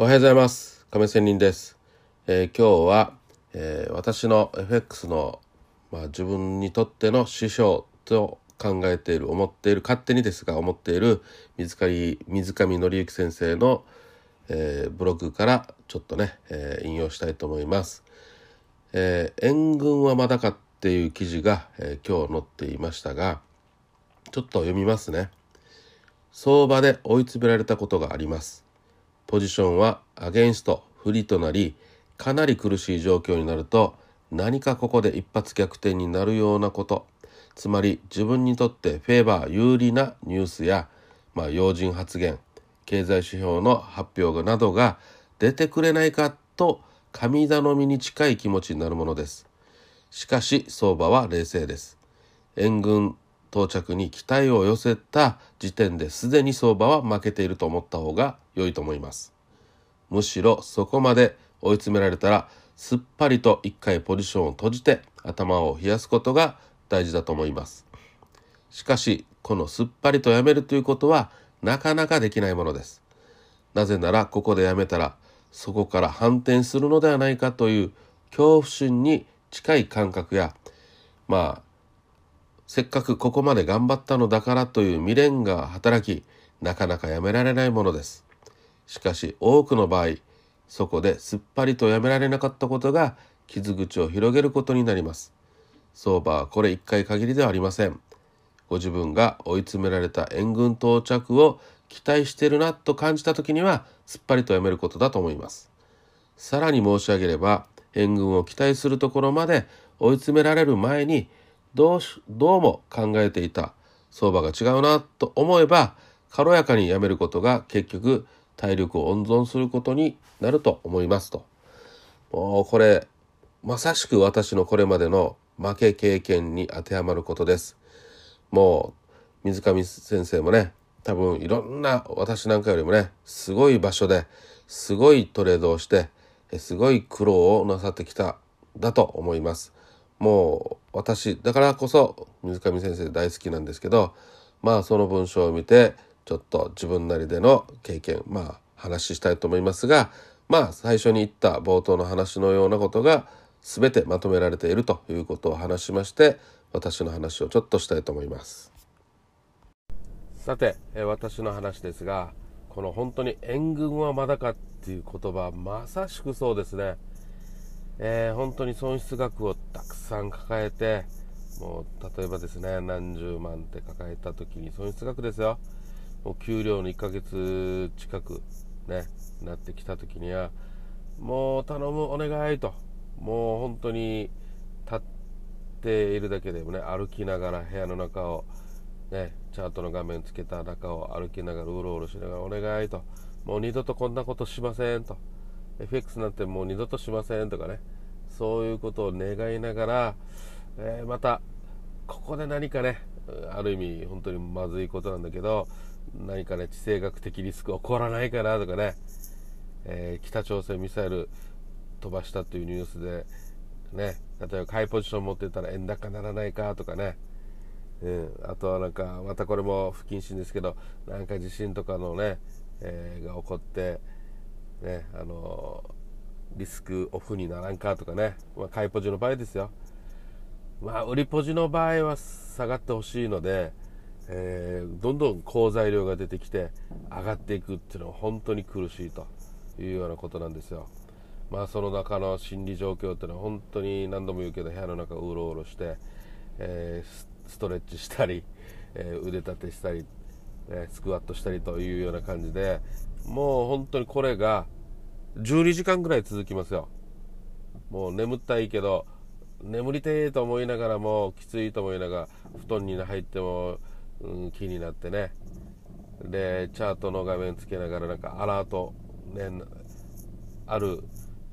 おはようございます。亀仙人です、えー、今日は、えー、私の FX の、まあ、自分にとっての師匠と考えている思っている勝手にですが思っている水上水上紀之先生の、えー、ブログからちょっとね、え引用したいと思います、え援軍はまだかっていう記事が、え今日載っていましたがちょっと読みますね。相場で追い詰められたことがあります。ポジションはアゲインスト不利となりかなり苦しい状況になると何かここで一発逆転になるようなこと。つまり自分にとってフェーバー有利なニュースや、まあ、要人発言経済指標の発表などが出てくれないかと神頼みに近い気持ちになるものです。しかし相場は冷静です。援軍到着に期待を寄せた時点ですでに相場は負けていると思った方が良いと思います。むしろそこまで追い詰められたらすっぱりと一回ポジションを閉じて頭を冷やすことが大事だと思います。しかしこのすっぱりとやめるということはなかなかできないものです。なぜならここでやめたらそこから反転するのではないかという恐怖心に近い感覚やまあせっかくここまで頑張ったのだからという未練が働きなかなかやめられないものです。しかし多くの場合そこですっぱりとやめられなかったことが傷口を広げることになります。相場はこれ一回限りではありません。ご自分が追い詰められた援軍到着を期待してるなと感じた時にはすっぱりとやめることだと思います。さらに申し上げれば援軍を期待するところまで追い詰められる前にどうしどうも考えていた相場が違うなと思えば軽やかにやめることが結局体力を温存することになると思いますと。もうこれまさしく私のこれまでの負け経験に当てはまることです。もう水上先生もね多分いろんな私なんかよりもねすごい場所ですごいトレードをしてすごい苦労をなさってきただと思います。もう私だからこそ水上先生大好きなんですけどまあその文章を見てちょっと自分なりでの経験まあ話したいと思いますがまあ最初に言った冒頭の話のようなことが全てまとめられているということを話しまして私の話をちょっとしたいと思います。さて、私の話ですがこの本当に援軍はまだかっていう言葉まさしくそうですね。えー、本当に損失額をたくさん抱えてもう例えばですね何十万って抱えた時に損失額ですよ。もう給料の1ヶ月近くねなってきた時にはもう頼むお願いと。もう本当に立っているだけでもね歩きながら部屋の中をねチャートの画面つけた中を歩きながらうろうろしながらお願いと。もう二度とこんなことしませんと。FX なんてもう二度としませんとかね。そういうことを願いながら、えー、またここで何かねある意味本当にまずいことなんだけど何かね地政学的リスク起こらないかなとかね、えー、北朝鮮ミサイル飛ばしたというニュースでね例えば買いポジション持ってたら円高ならないかとかね。うん、あとはなんかまたこれも不謹慎ですけどなんか地震とかのね、えー、が起こってねあのリスクオフにならんかとかね、まあ、買いポジの場合ですよ。まあ売りポジの場合は下がってほしいので、えー、どんどん好材料が出てきて上がっていくっていうのは本当に苦しいというようなことなんですよ。まあその中の心理状況っていうのは本当に何度も言うけど部屋の中うろうろして、えー、ストレッチしたり、えー、腕立てしたり、えスクワットしたりというような感じでもう本当にこれが12時間ぐらい続きますよ。もう眠ったいけど眠りてえと思いながらもきついと思いながら布団に入っても、うん、気になってね。でチャートの画面つけながらなんかアラート、ね、ある、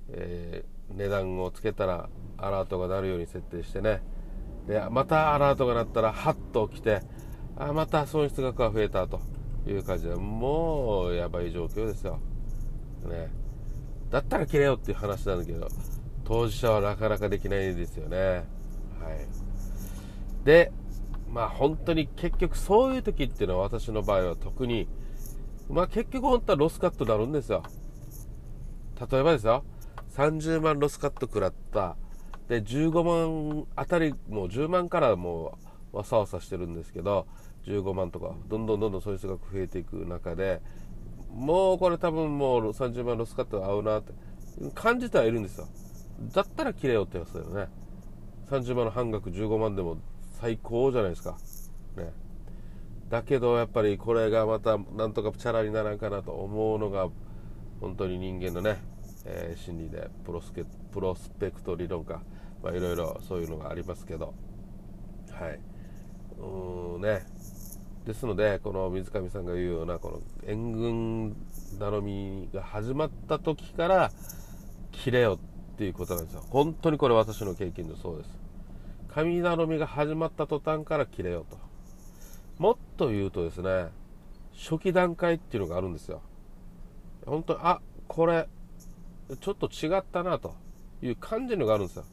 えー、値段をつけたらアラートが鳴るように設定してね。でまたアラートが鳴ったらハッと起きてあまた損失額が増えたと。いう感じでもうやばい状況ですよ。ね、だったら切れよっていう話なんだけど当事者はなかなかできないですよね。はい、でまあ本当に結局そういう時っていうのは私の場合は特にまあ結局本当はロスカットになるんですよ。例えばですよ30万ロスカット食らったで15万あたりもう10万からもうわさわさしてるんですけど15万とかどんどんどんどん損失額増えていく中でもうこれ多分もう30万ロスカットが合うなって感じてはいるんですよ。だったら切れよって言いますよね。30万の半額15万でも最高じゃないですか。ね。だけどやっぱりこれがまたなんとかチャラにならんかなと思うのが本当に人間のね、えー、心理でプロスケプロスペクト理論か。いろいろそういうのがありますけど。はい。うんね。ですのでこの水上さんが言うようなこの援軍頼みが始まった時から切れよっていうことなんですよ。本当にこれ私の経験でそうです。神頼みが始まった途端から切れよと。もっと言うとですね初期段階っていうのがあるんですよ。本当にあこれちょっと違ったなと。いう感じのがあるんですよ。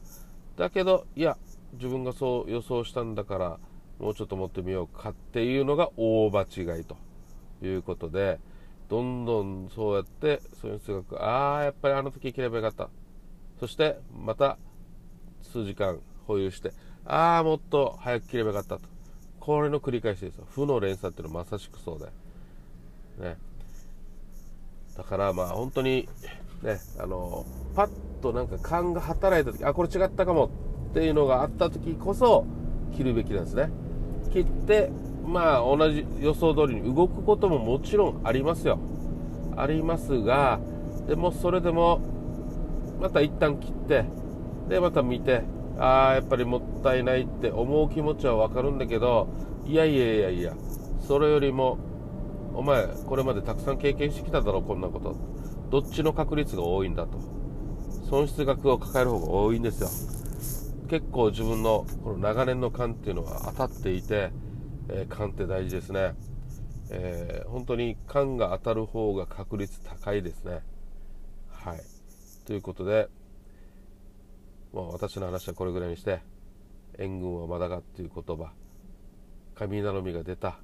だけどいや自分がそう予想したんだからもうちょっと持ってみようかっていうのが大場違いということでどんどんそうやって損失額ああやっぱりあの時切ればよかった。そしてまた数時間保有してああもっと早く切ればよかったと。これの繰り返しですよ。負の連鎖っていうのはまさしくそうで。ね。だからまあ本当にねあのパッとなんか勘が働いた時あこれ違ったかもっていうのがあった時こそ切るべきなんですね。切ってまあ同じ予想通りに動くことももちろんありますよ。ありますがでもそれでもまた一旦切ってでまた見てああやっぱりもったいないって思う気持ちは分かるんだけどいやいやいやいやそれよりもお前これまでたくさん経験してきただろこんなこと。どっちの確率が多いんだと。損失額を抱える方が多いんですよ。結構自分のこの長年の勘っていうのは当たっていて、えー、勘って大事ですね、えー、本当に勘が当たる方が確率高いですね。はい。ということで、まあ、私の話はこれぐらいにして援軍はまだがっていう言葉神頼みが出た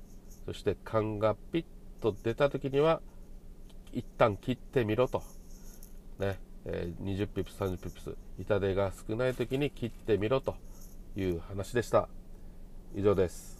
そして勘がピッと出た時には一旦切ってみろと。ね。えー、20ピプス30ピプス。痛手が少ない時に切ってみろという話でした。以上です。